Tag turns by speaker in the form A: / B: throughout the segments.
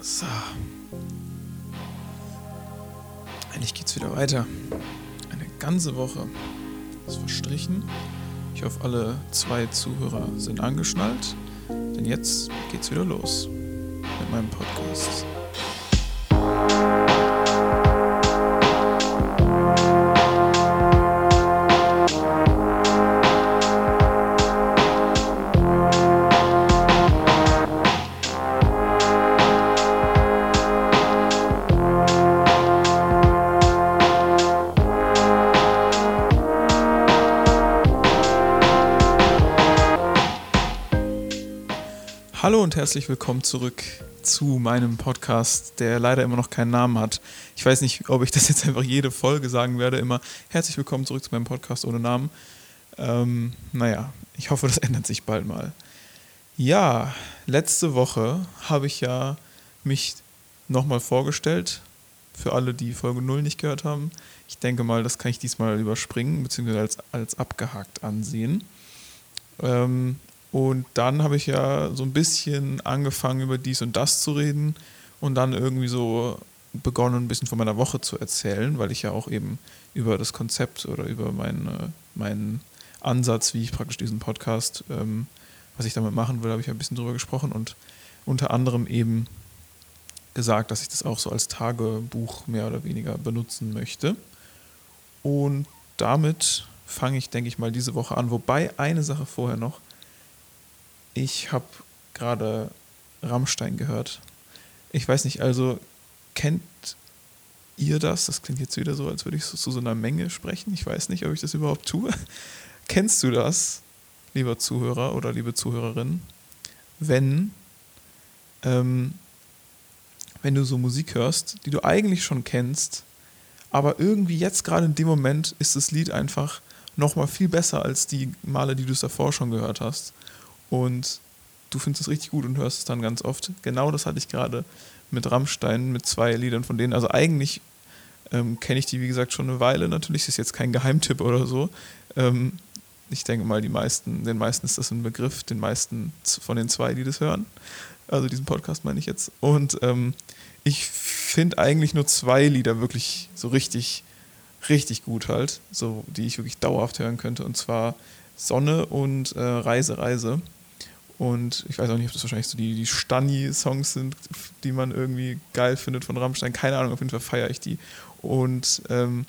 A: So. Eigentlich geht's wieder weiter. Eine ganze Woche ist verstrichen. Ich hoffe, alle zwei Zuhörer sind angeschnallt. Denn jetzt geht's wieder los mit meinem Podcast. Und herzlich willkommen zurück zu meinem Podcast, der leider immer noch keinen Namen hat. Ich weiß nicht, ob ich das jetzt einfach jede Folge sagen werde, immer herzlich willkommen zurück zu meinem Podcast ohne Namen. Ähm, naja, ich hoffe, das ändert sich bald mal. Ja, letzte Woche habe ich ja mich nochmal vorgestellt, für alle, die Folge 0 nicht gehört haben. Ich denke mal, das kann ich diesmal überspringen, beziehungsweise als, als abgehakt ansehen. Ähm, und dann habe ich ja so ein bisschen angefangen, über dies und das zu reden und dann irgendwie so begonnen, ein bisschen von meiner Woche zu erzählen, weil ich ja auch eben über das Konzept oder über meinen, meinen Ansatz, wie ich praktisch diesen Podcast, ähm, was ich damit machen will, habe ich ein bisschen drüber gesprochen und unter anderem eben gesagt, dass ich das auch so als Tagebuch mehr oder weniger benutzen möchte. Und damit fange ich, denke ich mal, diese Woche an. Wobei eine Sache vorher noch, ich habe gerade Rammstein gehört. Ich weiß nicht, also kennt ihr das? Das klingt jetzt wieder so, als würde ich so, zu so einer Menge sprechen. Ich weiß nicht, ob ich das überhaupt tue. Kennst du das, lieber Zuhörer oder liebe Zuhörerin, wenn, ähm, wenn du so Musik hörst, die du eigentlich schon kennst, aber irgendwie jetzt gerade in dem Moment ist das Lied einfach nochmal viel besser als die Male, die du es davor schon gehört hast und du findest es richtig gut und hörst es dann ganz oft. Genau das hatte ich gerade mit Rammstein, mit zwei Liedern von denen. Also eigentlich ähm, kenne ich die, wie gesagt, schon eine Weile. Natürlich ist jetzt kein Geheimtipp oder so. Ähm, ich denke mal, die meisten, den meisten ist das ein Begriff, den meisten von den zwei, die das hören. Also diesen Podcast meine ich jetzt. Und ähm, ich finde eigentlich nur zwei Lieder wirklich so richtig, richtig gut halt, so die ich wirklich dauerhaft hören könnte. Und zwar Sonne und äh, Reise, Reise. Und ich weiß auch nicht, ob das wahrscheinlich so die, die Stani-Songs sind, die man irgendwie geil findet von Rammstein. Keine Ahnung, auf jeden Fall feiere ich die. Und ähm,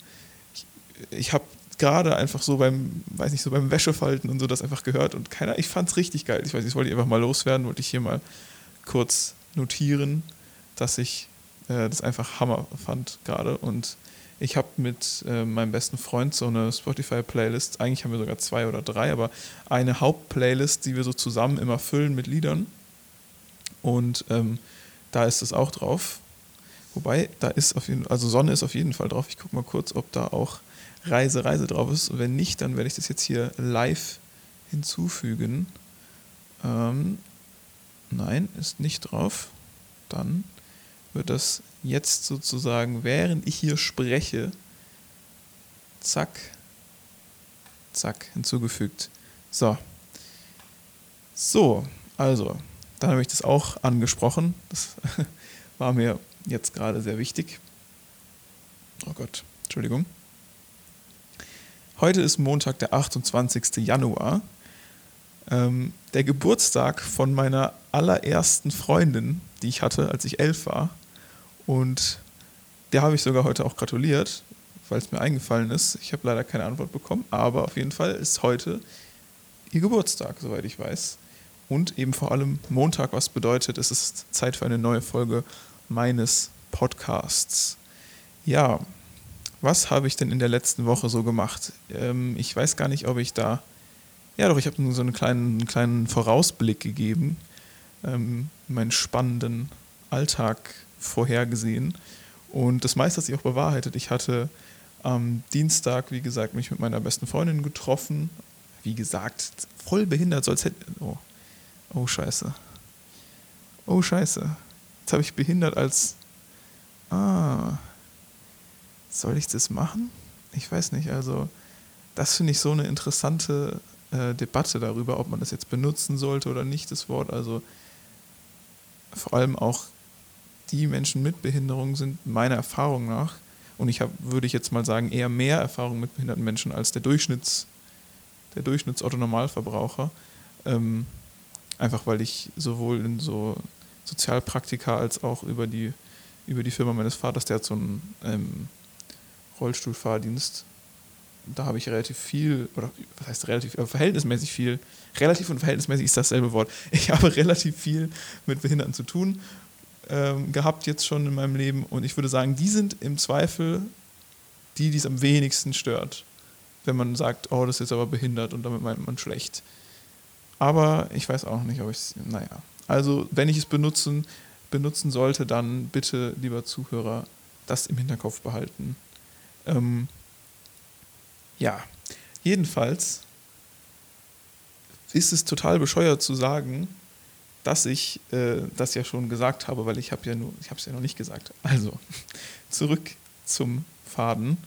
A: ich, ich habe gerade einfach so beim, weiß nicht, so beim Wäschefalten und so das einfach gehört und keiner, ich fand es richtig geil. Ich weiß nicht, das wollte ich einfach mal loswerden, wollte ich hier mal kurz notieren, dass ich äh, das einfach Hammer fand gerade und ich habe mit äh, meinem besten Freund so eine Spotify-Playlist. Eigentlich haben wir sogar zwei oder drei, aber eine Hauptplaylist, die wir so zusammen immer füllen mit Liedern. Und ähm, da ist es auch drauf. Wobei, da ist auf jeden Fall, also Sonne ist auf jeden Fall drauf. Ich gucke mal kurz, ob da auch Reise, Reise drauf ist. Und wenn nicht, dann werde ich das jetzt hier live hinzufügen. Ähm, nein, ist nicht drauf. Dann wird das jetzt sozusagen, während ich hier spreche, zack, zack, hinzugefügt. So. So, also, dann habe ich das auch angesprochen. Das war mir jetzt gerade sehr wichtig. Oh Gott, Entschuldigung. Heute ist Montag, der 28. Januar. Ähm, der Geburtstag von meiner allerersten Freundin, die ich hatte, als ich elf war. Und der habe ich sogar heute auch gratuliert, weil es mir eingefallen ist. Ich habe leider keine Antwort bekommen, aber auf jeden Fall ist heute ihr Geburtstag, soweit ich weiß. Und eben vor allem Montag, was bedeutet, es ist Zeit für eine neue Folge meines Podcasts. Ja, was habe ich denn in der letzten Woche so gemacht? Ähm, ich weiß gar nicht, ob ich da. Ja, doch, ich habe nur so einen kleinen, einen kleinen Vorausblick gegeben, ähm, meinen spannenden Alltag vorhergesehen. Und das meiste hat sich auch bewahrheitet. Ich hatte am Dienstag, wie gesagt, mich mit meiner besten Freundin getroffen. Wie gesagt, voll behindert, so als hätte. Oh, oh Scheiße. Oh Scheiße. Jetzt habe ich behindert als. Ah. Soll ich das machen? Ich weiß nicht. Also, das finde ich so eine interessante äh, Debatte darüber, ob man das jetzt benutzen sollte oder nicht, das Wort. Also, vor allem auch die Menschen mit Behinderung sind meiner Erfahrung nach, und ich habe, würde ich jetzt mal sagen, eher mehr Erfahrung mit behinderten Menschen als der Durchschnitts, der Durchschnitts-Otto-Normalverbraucher. Ähm, einfach weil ich sowohl in so Sozialpraktika als auch über die, über die Firma meines Vaters, der hat so einen ähm, Rollstuhlfahrdienst, da habe ich relativ viel, oder was heißt relativ, äh, verhältnismäßig viel, relativ und verhältnismäßig ist dasselbe Wort. Ich habe relativ viel mit Behinderten zu tun ähm, gehabt jetzt schon in meinem Leben und ich würde sagen, die sind im Zweifel die, die es am wenigsten stört, wenn man sagt, oh, das ist aber behindert und damit meint man schlecht. Aber ich weiß auch nicht, ob ich es, naja. Also, wenn ich es benutzen, benutzen sollte, dann bitte, lieber Zuhörer, das im Hinterkopf behalten. Ähm, ja, jedenfalls ist es total bescheuert zu sagen, dass ich äh, das ja schon gesagt habe, weil ich habe ja nur, ich habe es ja noch nicht gesagt. Also zurück zum Faden.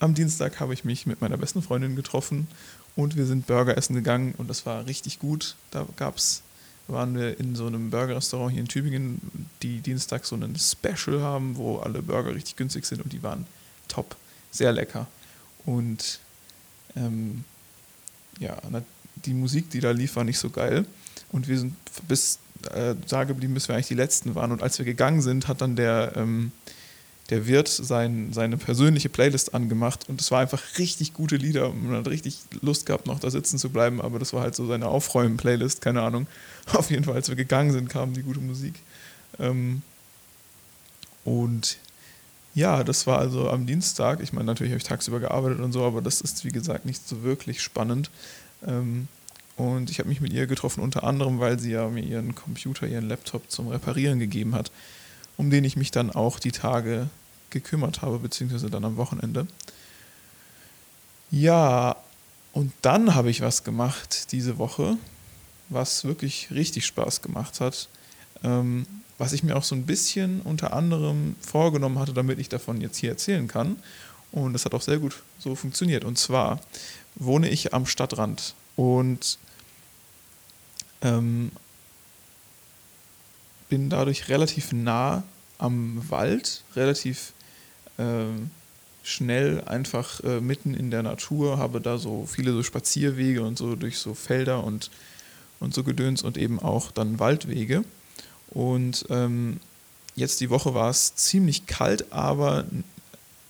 A: Am Dienstag habe ich mich mit meiner besten Freundin getroffen und wir sind Burger essen gegangen und das war richtig gut. Da gab's, waren wir in so einem Burger-Restaurant hier in Tübingen, die Dienstag so einen Special haben, wo alle Burger richtig günstig sind und die waren top, sehr lecker. Und ähm, ja, die Musik, die da lief, war nicht so geil. Und wir sind bis äh, da geblieben, bis wir eigentlich die Letzten waren. Und als wir gegangen sind, hat dann der, ähm, der Wirt sein, seine persönliche Playlist angemacht. Und es war einfach richtig gute Lieder. Man hat richtig Lust gehabt, noch da sitzen zu bleiben. Aber das war halt so seine Aufräumen-Playlist, keine Ahnung. Auf jeden Fall, als wir gegangen sind, kam die gute Musik. Ähm, und ja, das war also am Dienstag. Ich meine, natürlich habe ich tagsüber gearbeitet und so, aber das ist, wie gesagt, nicht so wirklich spannend. Ähm, und ich habe mich mit ihr getroffen, unter anderem, weil sie ja mir ihren Computer, ihren Laptop zum Reparieren gegeben hat, um den ich mich dann auch die Tage gekümmert habe, beziehungsweise dann am Wochenende. Ja, und dann habe ich was gemacht diese Woche, was wirklich richtig Spaß gemacht hat. Ähm, was ich mir auch so ein bisschen unter anderem vorgenommen hatte, damit ich davon jetzt hier erzählen kann. Und das hat auch sehr gut so funktioniert. Und zwar wohne ich am Stadtrand und ähm, bin dadurch relativ nah am Wald, relativ äh, schnell einfach äh, mitten in der Natur, habe da so viele so Spazierwege und so durch so Felder und, und so Gedöns und eben auch dann Waldwege. Und ähm, jetzt die Woche war es ziemlich kalt, aber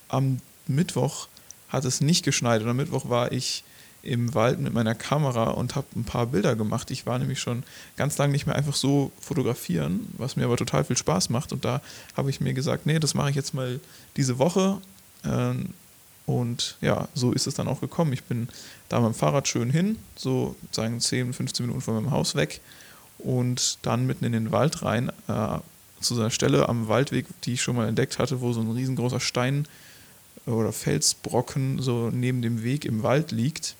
A: am Mittwoch hat es nicht geschneit und am Mittwoch war ich im Wald mit meiner Kamera und habe ein paar Bilder gemacht. Ich war nämlich schon ganz lange nicht mehr einfach so fotografieren, was mir aber total viel Spaß macht. Und da habe ich mir gesagt, nee, das mache ich jetzt mal diese Woche. Ähm, und ja, so ist es dann auch gekommen. Ich bin da mit dem Fahrrad schön hin, so sagen 10, 15 Minuten von meinem Haus weg und dann mitten in den Wald rein, äh, zu so einer Stelle am Waldweg, die ich schon mal entdeckt hatte, wo so ein riesengroßer Stein oder Felsbrocken so neben dem Weg im Wald liegt.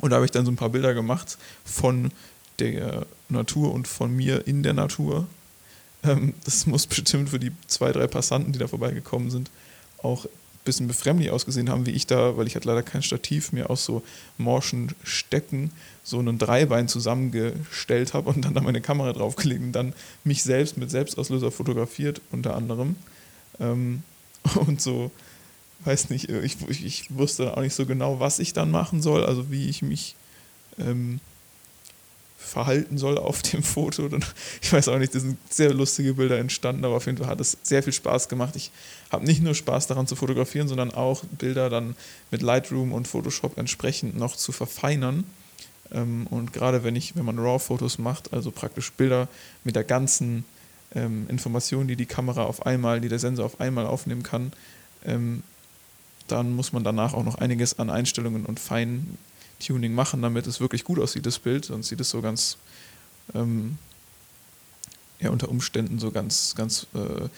A: Und da habe ich dann so ein paar Bilder gemacht von der Natur und von mir in der Natur. Ähm, das muss bestimmt für die zwei, drei Passanten, die da vorbeigekommen sind, auch ein bisschen befremdlich ausgesehen haben, wie ich da, weil ich hatte leider kein Stativ, mir aus so morschen Stecken so einen Dreibein zusammengestellt habe und dann da meine Kamera draufgelegt und dann mich selbst mit Selbstauslöser fotografiert, unter anderem. Ähm, und so weiß nicht, äh, ich, ich, ich, wusste auch nicht so genau, was ich dann machen soll, also wie ich mich ähm, verhalten soll auf dem Foto. Ich weiß auch nicht, das sind sehr lustige Bilder entstanden, aber auf jeden Fall hat es sehr viel Spaß gemacht. Ich habe nicht nur Spaß daran zu fotografieren, sondern auch Bilder dann mit Lightroom und Photoshop entsprechend noch zu verfeinern. Ähm, und gerade wenn ich, wenn man RAW-Fotos macht, also praktisch Bilder mit der ganzen ähm, Information, die die Kamera auf einmal, die der Sensor auf einmal aufnehmen kann, ähm, dann muss man danach auch noch einiges an Einstellungen und Feintuning machen, damit es wirklich gut aussieht, das Bild. Sonst sieht es so ganz, ähm, ja, unter Umständen so ganz, ganz äh,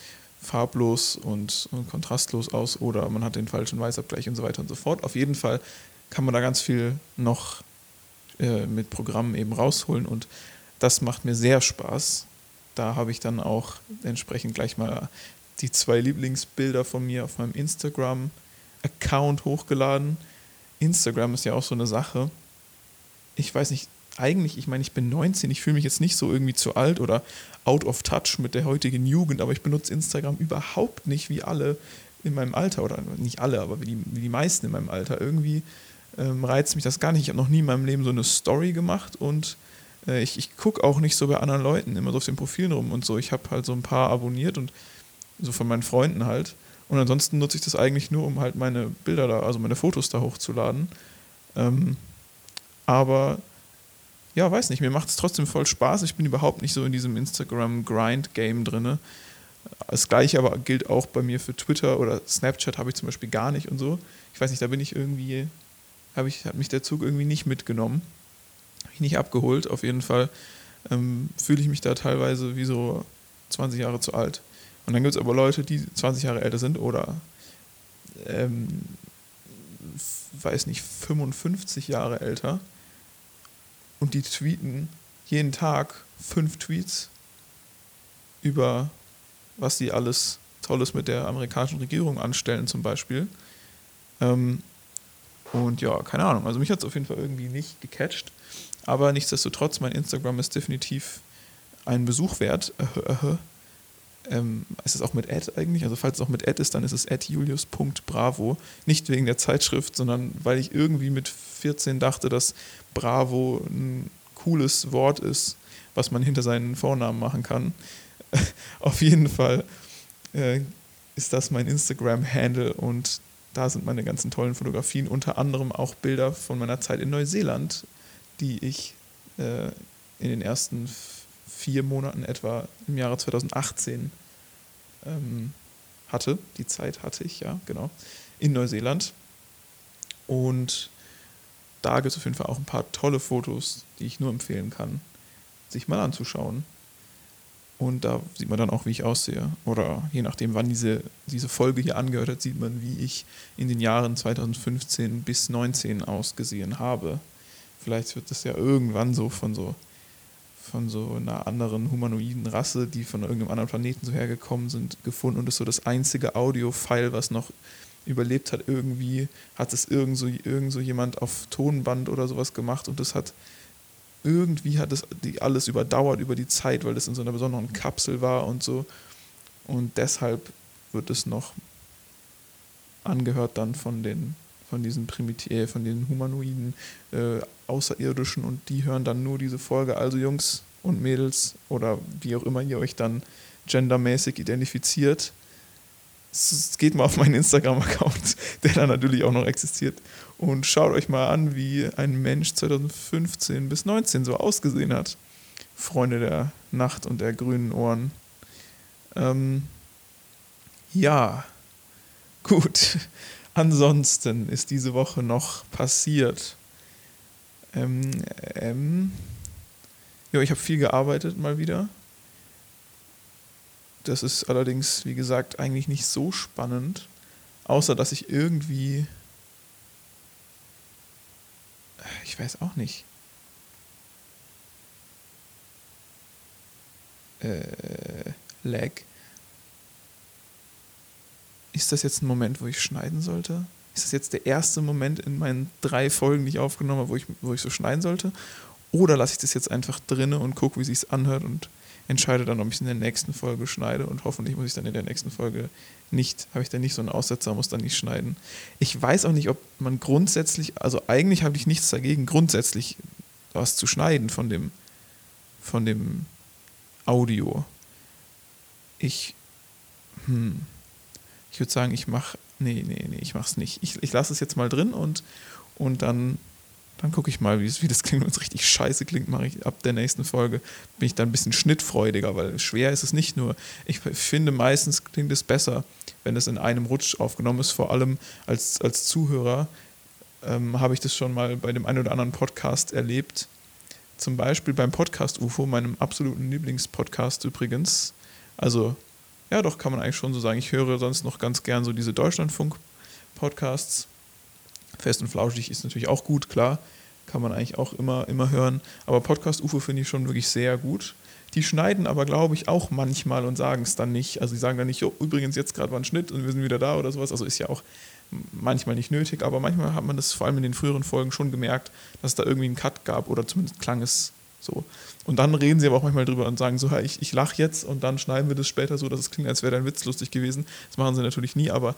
A: farblos und, und, kontrastlos aus oder man hat den falschen Weißabgleich und so weiter und so fort. Auf jeden Fall kann man da ganz viel noch äh, mit Programmen eben rausholen und das macht mir sehr Spaß. Da habe ich dann auch entsprechend gleich mal die zwei Lieblingsbilder von mir auf meinem Instagram Account hochgeladen. Instagram ist ja auch so eine Sache. Ich weiß nicht, eigentlich, ich meine, ich bin 19, ich fühle mich jetzt nicht so irgendwie zu alt oder out of touch mit der heutigen Jugend, aber ich benutze Instagram überhaupt nicht wie alle in meinem Alter oder nicht alle, aber wie die, wie die meisten in meinem Alter. Irgendwie ähm, reizt mich das gar nicht. Ich habe noch nie in meinem Leben so eine Story gemacht und äh, ich, ich gucke auch nicht so bei anderen Leuten immer so auf den Profilen rum und so. Ich habe halt so ein paar abonniert und so von meinen Freunden halt. Und ansonsten nutze ich das eigentlich nur, um halt meine Bilder da, also meine Fotos da hochzuladen. Ähm, aber ja, weiß nicht, mir macht es trotzdem voll Spaß. Ich bin überhaupt nicht so in diesem Instagram-Grind-Game drin. Das gleiche aber gilt auch bei mir für Twitter oder Snapchat habe ich zum Beispiel gar nicht und so. Ich weiß nicht, da bin ich irgendwie, habe ich, hat mich der Zug irgendwie nicht mitgenommen. Habe ich nicht abgeholt. Auf jeden Fall ähm, fühle ich mich da teilweise wie so 20 Jahre zu alt. Und dann gibt es aber Leute, die 20 Jahre älter sind oder ähm, weiß nicht, 55 Jahre älter und die tweeten jeden Tag fünf Tweets über was sie alles Tolles mit der amerikanischen Regierung anstellen zum Beispiel. Ähm, und ja, keine Ahnung, also mich hat es auf jeden Fall irgendwie nicht gecatcht, aber nichtsdestotrotz, mein Instagram ist definitiv einen Besuch wert. Äh, äh, ähm, ist es auch mit Ad eigentlich? Also falls es auch mit Ad ist, dann ist es julius.bravo. Nicht wegen der Zeitschrift, sondern weil ich irgendwie mit 14 dachte, dass Bravo ein cooles Wort ist, was man hinter seinen Vornamen machen kann. Auf jeden Fall äh, ist das mein Instagram-Handle und da sind meine ganzen tollen Fotografien, unter anderem auch Bilder von meiner Zeit in Neuseeland, die ich äh, in den ersten vier Monaten etwa im Jahre 2018 ähm, hatte. Die Zeit hatte ich, ja, genau, in Neuseeland. Und da gibt es auf jeden Fall auch ein paar tolle Fotos, die ich nur empfehlen kann, sich mal anzuschauen. Und da sieht man dann auch, wie ich aussehe. Oder je nachdem, wann diese, diese Folge hier angehört hat, sieht man, wie ich in den Jahren 2015 bis 2019 ausgesehen habe. Vielleicht wird das ja irgendwann so von so von so einer anderen humanoiden Rasse, die von irgendeinem anderen Planeten so hergekommen sind, gefunden und ist so das einzige Audio-File, was noch überlebt hat. Irgendwie hat es irgend so, irgend so jemand auf Tonband oder sowas gemacht und das hat irgendwie hat es die alles überdauert über die Zeit, weil das in so einer besonderen Kapsel war und so. Und deshalb wird es noch angehört dann von den von diesen Primitiv äh, von den humanoiden äh, Außerirdischen und die hören dann nur diese Folge. Also Jungs und Mädels oder wie auch immer ihr euch dann gendermäßig identifiziert, geht mal auf meinen Instagram-Account, der dann natürlich auch noch existiert, und schaut euch mal an, wie ein Mensch 2015 bis 2019 so ausgesehen hat. Freunde der Nacht und der grünen Ohren. Ähm, ja, gut. Ansonsten ist diese Woche noch passiert. Ähm, ähm, ja, ich habe viel gearbeitet mal wieder. Das ist allerdings, wie gesagt, eigentlich nicht so spannend, außer dass ich irgendwie, ich weiß auch nicht, äh, lag ist das jetzt ein Moment, wo ich schneiden sollte? Ist das jetzt der erste Moment in meinen drei Folgen, die ich aufgenommen habe, wo ich, wo ich so schneiden sollte? Oder lasse ich das jetzt einfach drinne und gucke, wie sich anhört und entscheide dann, ob ich es in der nächsten Folge schneide und hoffentlich muss ich dann in der nächsten Folge nicht, habe ich dann nicht so einen Aussetzer, muss dann nicht schneiden. Ich weiß auch nicht, ob man grundsätzlich, also eigentlich habe ich nichts dagegen, grundsätzlich was zu schneiden von dem, von dem Audio. Ich, hm, ich würde sagen, ich mache, nee, nee, nee, ich mache es nicht. Ich, ich lasse es jetzt mal drin und, und dann, dann gucke ich mal, wie, wie das klingt. Wenn es richtig scheiße klingt, mache ich ab der nächsten Folge, bin ich dann ein bisschen schnittfreudiger, weil schwer ist es nicht nur. Ich finde, meistens klingt es besser, wenn es in einem Rutsch aufgenommen ist, vor allem als, als Zuhörer. Ähm, habe ich das schon mal bei dem einen oder anderen Podcast erlebt. Zum Beispiel beim Podcast UFO, meinem absoluten Lieblingspodcast übrigens. Also ja, doch, kann man eigentlich schon so sagen. Ich höre sonst noch ganz gern so diese Deutschlandfunk-Podcasts. Fest und Flauschig ist natürlich auch gut, klar. Kann man eigentlich auch immer, immer hören. Aber Podcast UFO finde ich schon wirklich sehr gut. Die schneiden aber, glaube ich, auch manchmal und sagen es dann nicht. Also, die sagen dann nicht, jo, übrigens, jetzt gerade war ein Schnitt und wir sind wieder da oder sowas. Also, ist ja auch manchmal nicht nötig, aber manchmal hat man das vor allem in den früheren Folgen schon gemerkt, dass es da irgendwie einen Cut gab oder zumindest klang es so. Und dann reden sie aber auch manchmal drüber und sagen so, ich, ich lache jetzt und dann schneiden wir das später so, dass es klingt, als wäre dein Witz lustig gewesen. Das machen sie natürlich nie, aber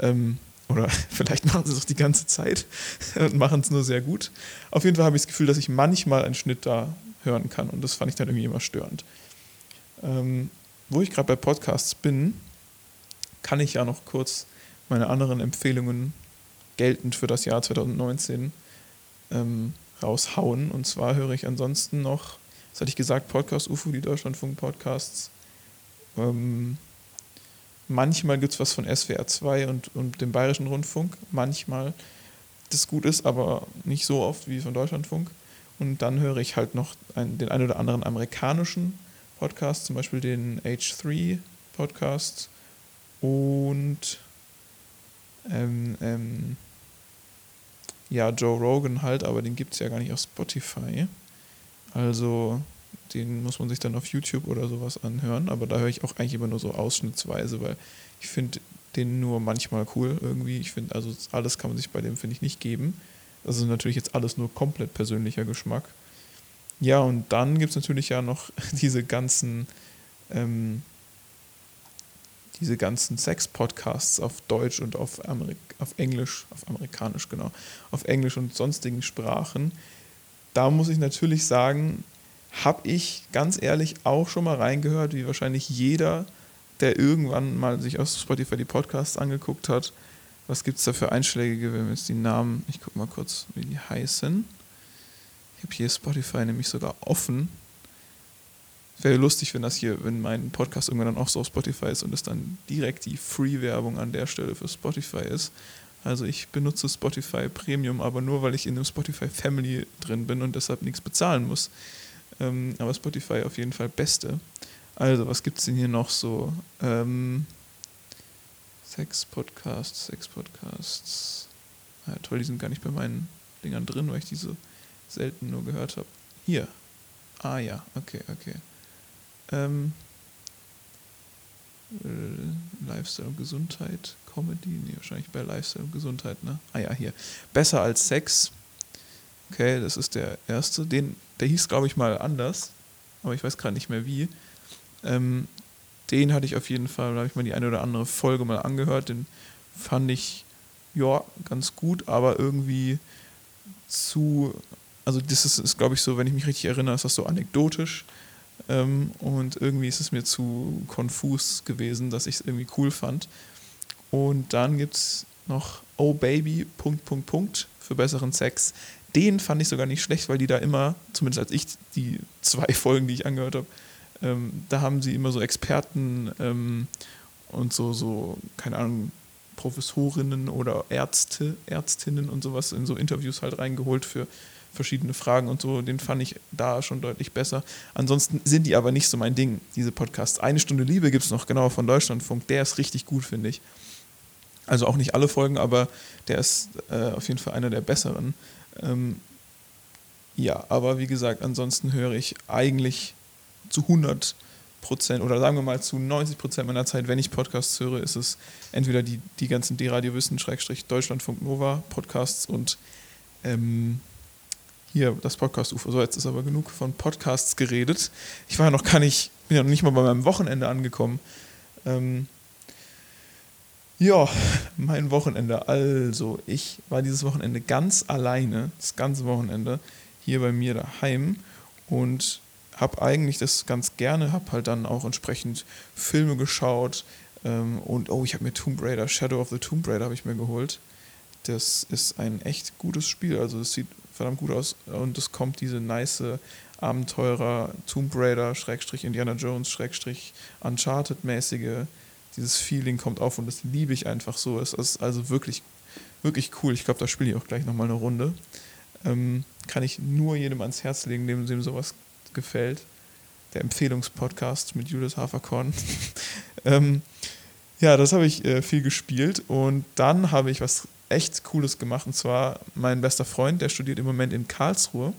A: ähm, oder vielleicht machen sie es auch die ganze Zeit und machen es nur sehr gut. Auf jeden Fall habe ich das Gefühl, dass ich manchmal einen Schnitt da hören kann und das fand ich dann irgendwie immer störend. Ähm, wo ich gerade bei Podcasts bin, kann ich ja noch kurz meine anderen Empfehlungen geltend für das Jahr 2019 ähm, raushauen. Und zwar höre ich ansonsten noch, was hatte ich gesagt, Podcast UFO, die Deutschlandfunk-Podcasts. Ähm, manchmal gibt es was von SWR 2 und, und dem Bayerischen Rundfunk. Manchmal, das gut ist, aber nicht so oft wie von Deutschlandfunk. Und dann höre ich halt noch ein, den einen oder anderen amerikanischen Podcast, zum Beispiel den H3 Podcast und ähm, ähm, ja, Joe Rogan halt, aber den gibt es ja gar nicht auf Spotify. Also den muss man sich dann auf YouTube oder sowas anhören, aber da höre ich auch eigentlich immer nur so ausschnittsweise, weil ich finde den nur manchmal cool irgendwie. Ich finde, also alles kann man sich bei dem, finde ich, nicht geben. Das ist natürlich jetzt alles nur komplett persönlicher Geschmack. Ja, und dann gibt es natürlich ja noch diese ganzen ähm, diese ganzen Sex-Podcasts auf Deutsch und auf, Amerik auf Englisch, auf Amerikanisch, genau, auf Englisch und sonstigen Sprachen. Da muss ich natürlich sagen, habe ich ganz ehrlich auch schon mal reingehört, wie wahrscheinlich jeder, der irgendwann mal sich aus Spotify die Podcasts angeguckt hat. Was gibt es da für einschlägige, wenn wir jetzt die Namen, ich gucke mal kurz, wie die heißen. Ich habe hier Spotify nämlich sogar offen wäre lustig, wenn das hier, wenn mein Podcast irgendwann dann auch so auf Spotify ist und es dann direkt die Free-Werbung an der Stelle für Spotify ist. Also ich benutze Spotify Premium, aber nur weil ich in einem Spotify Family drin bin und deshalb nichts bezahlen muss. Ähm, aber Spotify auf jeden Fall beste. Also, was gibt es denn hier noch so? Ähm, Sex Podcasts, Sex Podcasts. Ja, toll, die sind gar nicht bei meinen Dingern drin, weil ich diese selten nur gehört habe. Hier. Ah ja, okay, okay. Ähm, äh, Lifestyle und Gesundheit, Comedy, nee, wahrscheinlich bei Lifestyle und Gesundheit, ne? Ah ja, hier. Besser als Sex. Okay, das ist der erste. Den, der hieß, glaube ich, mal anders, aber ich weiß gerade nicht mehr wie. Ähm, den hatte ich auf jeden Fall, da habe ich mal die eine oder andere Folge mal angehört. Den fand ich, ja, ganz gut, aber irgendwie zu, also das ist, ist glaube ich, so, wenn ich mich richtig erinnere, ist das so anekdotisch ähm, und irgendwie ist es mir zu konfus gewesen, dass ich es irgendwie cool fand. Und dann gibt es noch Oh Baby, Punkt, Punkt, Punkt für besseren Sex. Den fand ich sogar nicht schlecht, weil die da immer, zumindest als ich die zwei Folgen, die ich angehört habe, ähm, da haben sie immer so Experten ähm, und so, so, keine Ahnung, Professorinnen oder Ärzte, Ärztinnen und sowas in so Interviews halt reingeholt für verschiedene Fragen und so, den fand ich da schon deutlich besser. Ansonsten sind die aber nicht so mein Ding, diese Podcasts. Eine Stunde Liebe gibt es noch, genau, von Deutschlandfunk. Der ist richtig gut, finde ich. Also auch nicht alle Folgen, aber der ist äh, auf jeden Fall einer der besseren. Ähm, ja, aber wie gesagt, ansonsten höre ich eigentlich zu 100 Prozent oder sagen wir mal zu 90 Prozent meiner Zeit, wenn ich Podcasts höre, ist es entweder die, die ganzen D-Radio Wissen, Schrägstrich Deutschlandfunk Nova Podcasts und ähm, hier das Podcast-UFO. So, jetzt ist aber genug von Podcasts geredet. Ich war ja noch gar nicht, bin ja noch nicht mal bei meinem Wochenende angekommen. Ähm, ja, mein Wochenende. Also, ich war dieses Wochenende ganz alleine, das ganze Wochenende, hier bei mir daheim und habe eigentlich das ganz gerne, habe halt dann auch entsprechend Filme geschaut ähm, und oh, ich habe mir Tomb Raider, Shadow of the Tomb Raider habe ich mir geholt. Das ist ein echt gutes Spiel, also es sieht verdammt gut aus. Und es kommt diese nice Abenteurer, Tomb Raider, Schrägstrich Indiana Jones, Schrägstrich Uncharted-mäßige, dieses Feeling kommt auf und das liebe ich einfach so. Es ist also wirklich, wirklich cool. Ich glaube, da spiele ich auch gleich nochmal eine Runde. Ähm, kann ich nur jedem ans Herz legen, dem, dem sowas gefällt. Der Empfehlungspodcast mit Julius Haferkorn. ähm, ja, das habe ich äh, viel gespielt und dann habe ich was echt Cooles gemacht. Und zwar mein bester Freund, der studiert im Moment in Karlsruhe.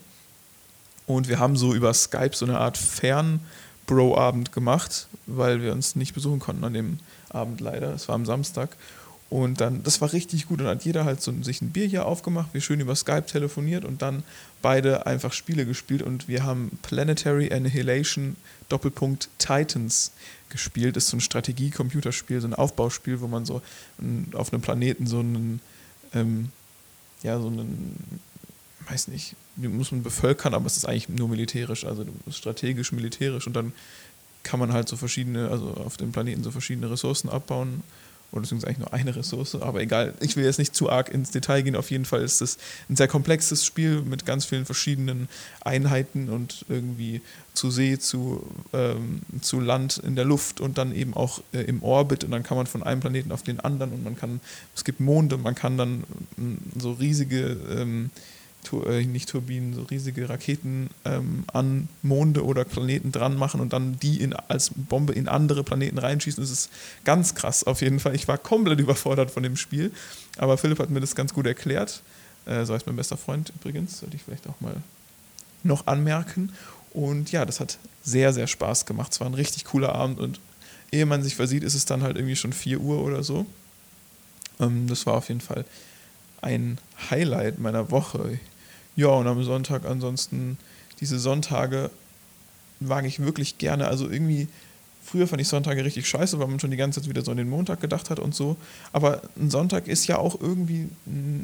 A: Und wir haben so über Skype so eine Art Fern-Bro-Abend gemacht, weil wir uns nicht besuchen konnten an dem Abend leider. Es war am Samstag. Und dann, das war richtig gut. Und dann hat jeder halt so sich ein Bier hier aufgemacht, wir schön über Skype telefoniert und dann beide einfach Spiele gespielt. Und wir haben Planetary Annihilation Doppelpunkt Titans gespielt. Das ist so ein Strategie-Computerspiel, so ein Aufbauspiel, wo man so auf einem Planeten so einen, ähm, ja, so einen, weiß nicht, muss man bevölkern, aber es ist eigentlich nur militärisch, also strategisch militärisch und dann kann man halt so verschiedene, also auf dem Planeten so verschiedene Ressourcen abbauen oder beziehungsweise eigentlich nur eine Ressource, aber egal, ich will jetzt nicht zu arg ins Detail gehen. Auf jeden Fall ist es ein sehr komplexes Spiel mit ganz vielen verschiedenen Einheiten und irgendwie zu See, zu, ähm, zu Land in der Luft und dann eben auch äh, im Orbit und dann kann man von einem Planeten auf den anderen und man kann, es gibt Monde, man kann dann äh, so riesige ähm, äh, nicht Turbinen, so riesige Raketen ähm, an Monde oder Planeten dran machen und dann die in, als Bombe in andere Planeten reinschießen. Das ist ganz krass auf jeden Fall. Ich war komplett überfordert von dem Spiel, aber Philipp hat mir das ganz gut erklärt. Äh, so heißt mein bester Freund übrigens, sollte ich vielleicht auch mal noch anmerken. Und ja, das hat sehr, sehr Spaß gemacht. Es war ein richtig cooler Abend und ehe man sich versieht, ist es dann halt irgendwie schon 4 Uhr oder so. Ähm, das war auf jeden Fall ein Highlight meiner Woche. Ja, und am Sonntag ansonsten, diese Sonntage wage ich wirklich gerne. Also irgendwie, früher fand ich Sonntage richtig scheiße, weil man schon die ganze Zeit wieder so an den Montag gedacht hat und so. Aber ein Sonntag ist ja auch irgendwie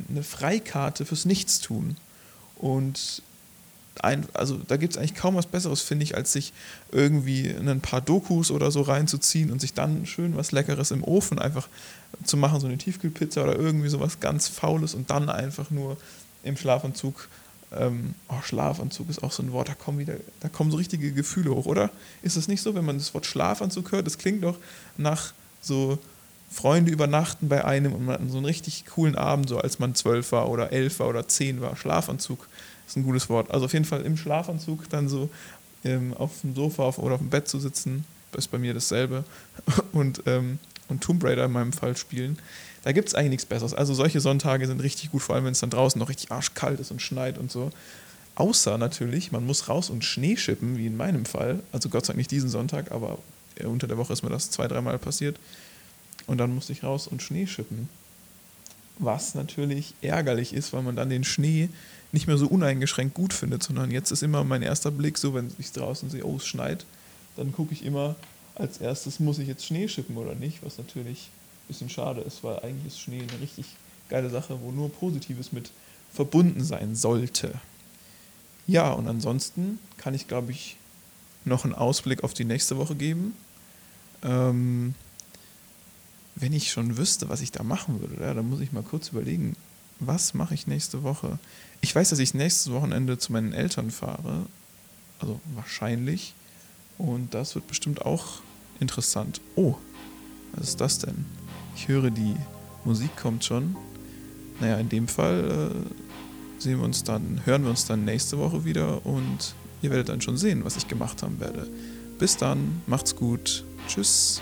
A: eine Freikarte fürs Nichtstun. Und ein, also da gibt es eigentlich kaum was Besseres, finde ich, als sich irgendwie ein paar Dokus oder so reinzuziehen und sich dann schön was Leckeres im Ofen einfach zu machen, so eine Tiefkühlpizza oder irgendwie sowas ganz Faules und dann einfach nur im Schlafanzug. Ähm, oh, Schlafanzug ist auch so ein Wort, da kommen wieder, da kommen so richtige Gefühle hoch, oder? Ist es nicht so, wenn man das Wort Schlafanzug hört? Das klingt doch nach so Freunde übernachten bei einem und man hat so einen richtig coolen Abend, so als man zwölf war oder elf war oder zehn war. Schlafanzug ist ein gutes Wort. Also auf jeden Fall im Schlafanzug dann so ähm, auf dem Sofa auf, oder auf dem Bett zu sitzen, ist bei mir dasselbe. Und, ähm, und Tomb Raider in meinem Fall spielen. Da gibt es eigentlich nichts Besseres. Also solche Sonntage sind richtig gut, vor allem wenn es dann draußen noch richtig arschkalt ist und schneit und so. Außer natürlich, man muss raus und Schnee schippen, wie in meinem Fall. Also Gott sei Dank nicht diesen Sonntag, aber unter der Woche ist mir das zwei, dreimal passiert. Und dann musste ich raus und Schnee schippen. Was natürlich ärgerlich ist, weil man dann den Schnee nicht mehr so uneingeschränkt gut findet, sondern jetzt ist immer mein erster Blick so, wenn ich draußen sehe, oh, es schneit, dann gucke ich immer als erstes, muss ich jetzt Schnee schippen oder nicht, was natürlich bisschen schade ist, weil eigentlich ist Schnee eine richtig geile Sache, wo nur Positives mit verbunden sein sollte. Ja, und ansonsten kann ich, glaube ich, noch einen Ausblick auf die nächste Woche geben. Ähm, wenn ich schon wüsste, was ich da machen würde, ja, dann muss ich mal kurz überlegen, was mache ich nächste Woche? Ich weiß, dass ich nächstes Wochenende zu meinen Eltern fahre, also wahrscheinlich. Und das wird bestimmt auch interessant. Oh, was ist das denn? Ich höre, die Musik kommt schon. Naja, in dem Fall äh, sehen wir uns dann, hören wir uns dann nächste Woche wieder und ihr werdet dann schon sehen, was ich gemacht haben werde. Bis dann, macht's gut. Tschüss.